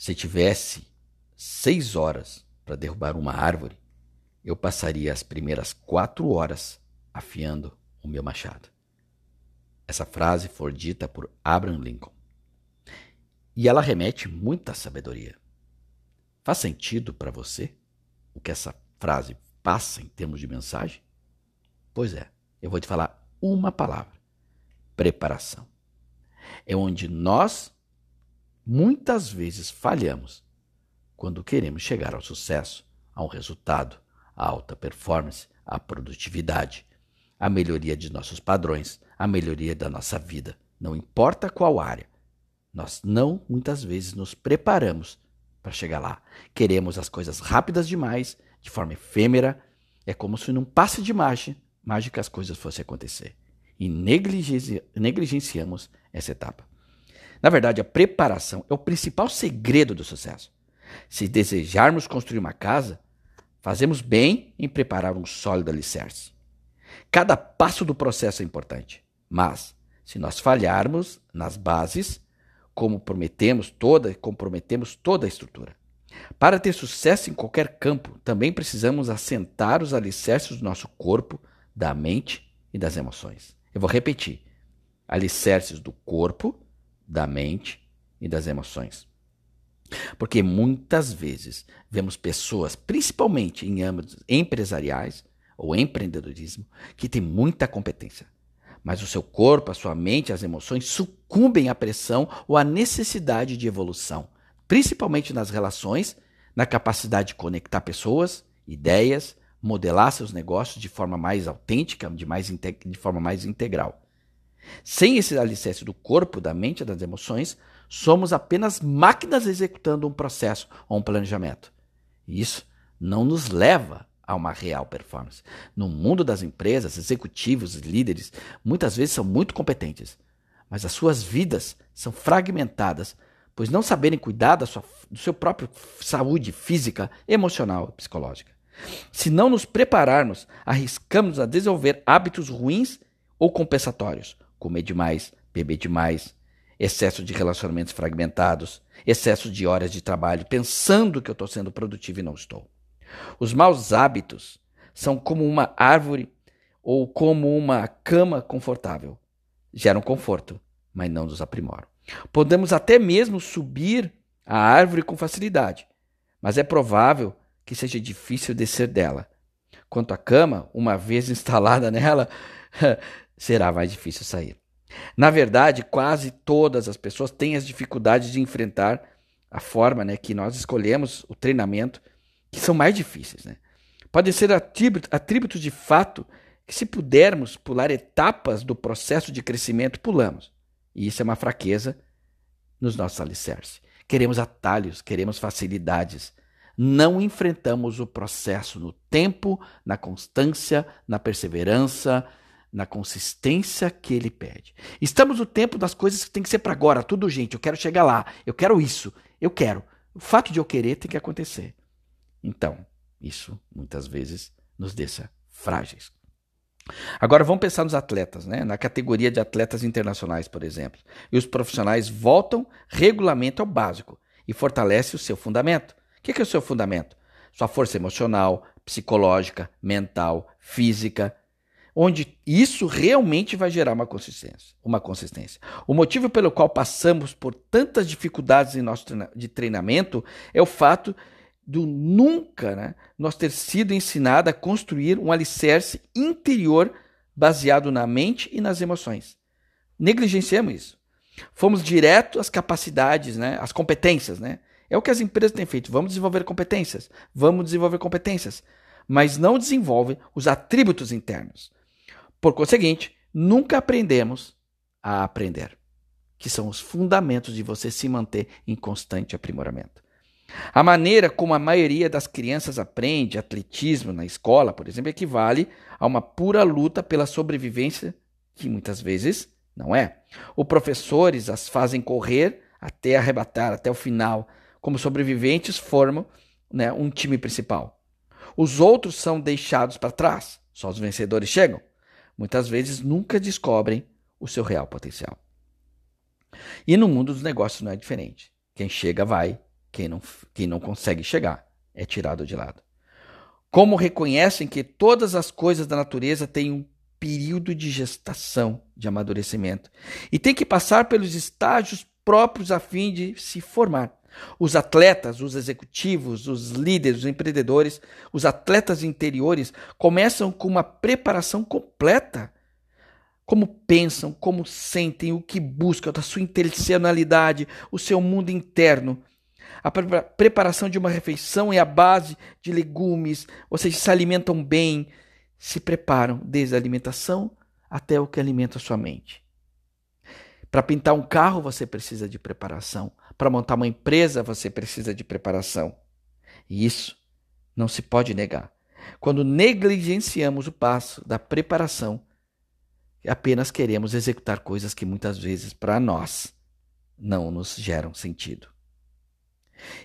Se tivesse seis horas para derrubar uma árvore, eu passaria as primeiras quatro horas afiando o meu machado. Essa frase foi dita por Abraham Lincoln. E ela remete muita sabedoria. Faz sentido para você o que essa frase passa em termos de mensagem? Pois é, eu vou te falar uma palavra: preparação. É onde nós muitas vezes falhamos quando queremos chegar ao sucesso, a um resultado, a alta performance, a produtividade, a melhoria de nossos padrões, a melhoria da nossa vida, não importa qual área. Nós não muitas vezes nos preparamos para chegar lá. Queremos as coisas rápidas demais, de forma efêmera. É como se num passe de mágica, mágica as coisas fossem acontecer. E negligenci negligenciamos essa etapa. Na verdade, a preparação é o principal segredo do sucesso. Se desejarmos construir uma casa, fazemos bem em preparar um sólido alicerce. Cada passo do processo é importante, mas se nós falharmos nas bases, comprometemos toda, comprometemos toda a estrutura. Para ter sucesso em qualquer campo, também precisamos assentar os alicerces do nosso corpo, da mente e das emoções. Eu vou repetir: alicerces do corpo, da mente e das emoções. Porque muitas vezes vemos pessoas, principalmente em âmbitos empresariais ou empreendedorismo, que têm muita competência, mas o seu corpo, a sua mente, as emoções sucumbem à pressão ou à necessidade de evolução, principalmente nas relações, na capacidade de conectar pessoas, ideias, modelar seus negócios de forma mais autêntica, de, mais de forma mais integral. Sem esse alicerce do corpo, da mente e das emoções, somos apenas máquinas executando um processo ou um planejamento. E isso não nos leva a uma real performance. No mundo das empresas, executivos e líderes muitas vezes são muito competentes, mas as suas vidas são fragmentadas, pois não saberem cuidar da sua, do seu próprio saúde física, emocional e psicológica. Se não nos prepararmos, arriscamos a desenvolver hábitos ruins ou compensatórios, comer demais, beber demais, excesso de relacionamentos fragmentados, excesso de horas de trabalho, pensando que eu estou sendo produtivo e não estou. Os maus hábitos são como uma árvore ou como uma cama confortável. Geram conforto, mas não nos aprimoram. Podemos até mesmo subir a árvore com facilidade, mas é provável que seja difícil descer dela. Quanto à cama, uma vez instalada nela, será mais difícil sair. Na verdade, quase todas as pessoas têm as dificuldades de enfrentar a forma né, que nós escolhemos o treinamento que são mais difíceis. Né? Podem ser atributos de fato que, se pudermos pular etapas do processo de crescimento, pulamos. E isso é uma fraqueza nos nossos alicerces. Queremos atalhos, queremos facilidades. Não enfrentamos o processo no tempo, na constância, na perseverança, na consistência que ele pede. Estamos no tempo das coisas que tem que ser para agora, tudo gente, eu quero chegar lá, eu quero isso, eu quero. O fato de eu querer tem que acontecer. Então, isso muitas vezes nos deixa frágeis. Agora vamos pensar nos atletas, né? na categoria de atletas internacionais, por exemplo. E os profissionais voltam regularmente ao básico e fortalecem o seu fundamento. O que é o seu fundamento? Sua força emocional, psicológica, mental, física, onde isso realmente vai gerar uma consistência, uma consistência. O motivo pelo qual passamos por tantas dificuldades em nosso de treinamento é o fato do nunca né, nós ter sido ensinado a construir um alicerce interior baseado na mente e nas emoções. Negligenciamos isso. Fomos direto às capacidades, né, às competências. Né? É o que as empresas têm feito. Vamos desenvolver competências. Vamos desenvolver competências. Mas não desenvolvem os atributos internos. Por conseguinte, nunca aprendemos a aprender, que são os fundamentos de você se manter em constante aprimoramento. A maneira como a maioria das crianças aprende atletismo na escola, por exemplo, equivale a uma pura luta pela sobrevivência, que muitas vezes não é. Os professores as fazem correr até arrebatar, até o final. Como sobreviventes, formam né, um time principal. Os outros são deixados para trás, só os vencedores chegam. Muitas vezes nunca descobrem o seu real potencial. E no mundo dos negócios não é diferente. Quem chega vai Quem não, quem não consegue chegar é tirado de lado. Como reconhecem que todas as coisas da natureza têm um período de gestação, de amadurecimento, e tem que passar pelos estágios próprios a fim de se formar. Os atletas, os executivos, os líderes, os empreendedores, os atletas interiores começam com uma preparação completa. Como pensam, como sentem, o que buscam, da sua intencionalidade, o seu mundo interno. A preparação de uma refeição é a base de legumes, ou seja, se alimentam bem, se preparam desde a alimentação até o que alimenta a sua mente. Para pintar um carro você precisa de preparação. Para montar uma empresa você precisa de preparação. E isso não se pode negar. Quando negligenciamos o passo da preparação, apenas queremos executar coisas que muitas vezes para nós não nos geram sentido.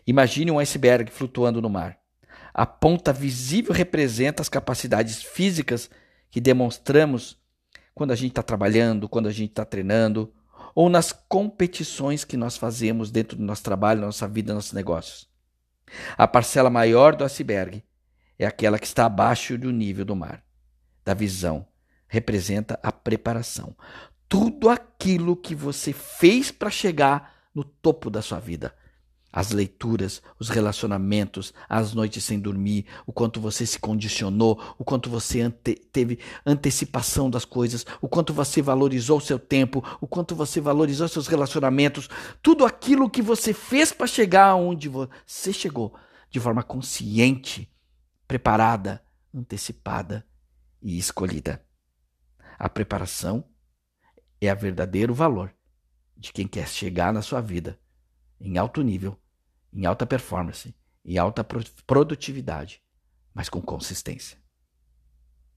Imagine um iceberg flutuando no mar. A ponta visível representa as capacidades físicas que demonstramos quando a gente está trabalhando, quando a gente está treinando, ou nas competições que nós fazemos dentro do nosso trabalho, nossa vida, nossos negócios. A parcela maior do iceberg é aquela que está abaixo do nível do mar, da visão. Representa a preparação. Tudo aquilo que você fez para chegar no topo da sua vida as leituras, os relacionamentos, as noites sem dormir, o quanto você se condicionou, o quanto você ante teve antecipação das coisas, o quanto você valorizou o seu tempo, o quanto você valorizou seus relacionamentos, tudo aquilo que você fez para chegar aonde você chegou, de forma consciente, preparada, antecipada e escolhida. A preparação é o verdadeiro valor de quem quer chegar na sua vida em alto nível em alta performance e alta produtividade, mas com consistência.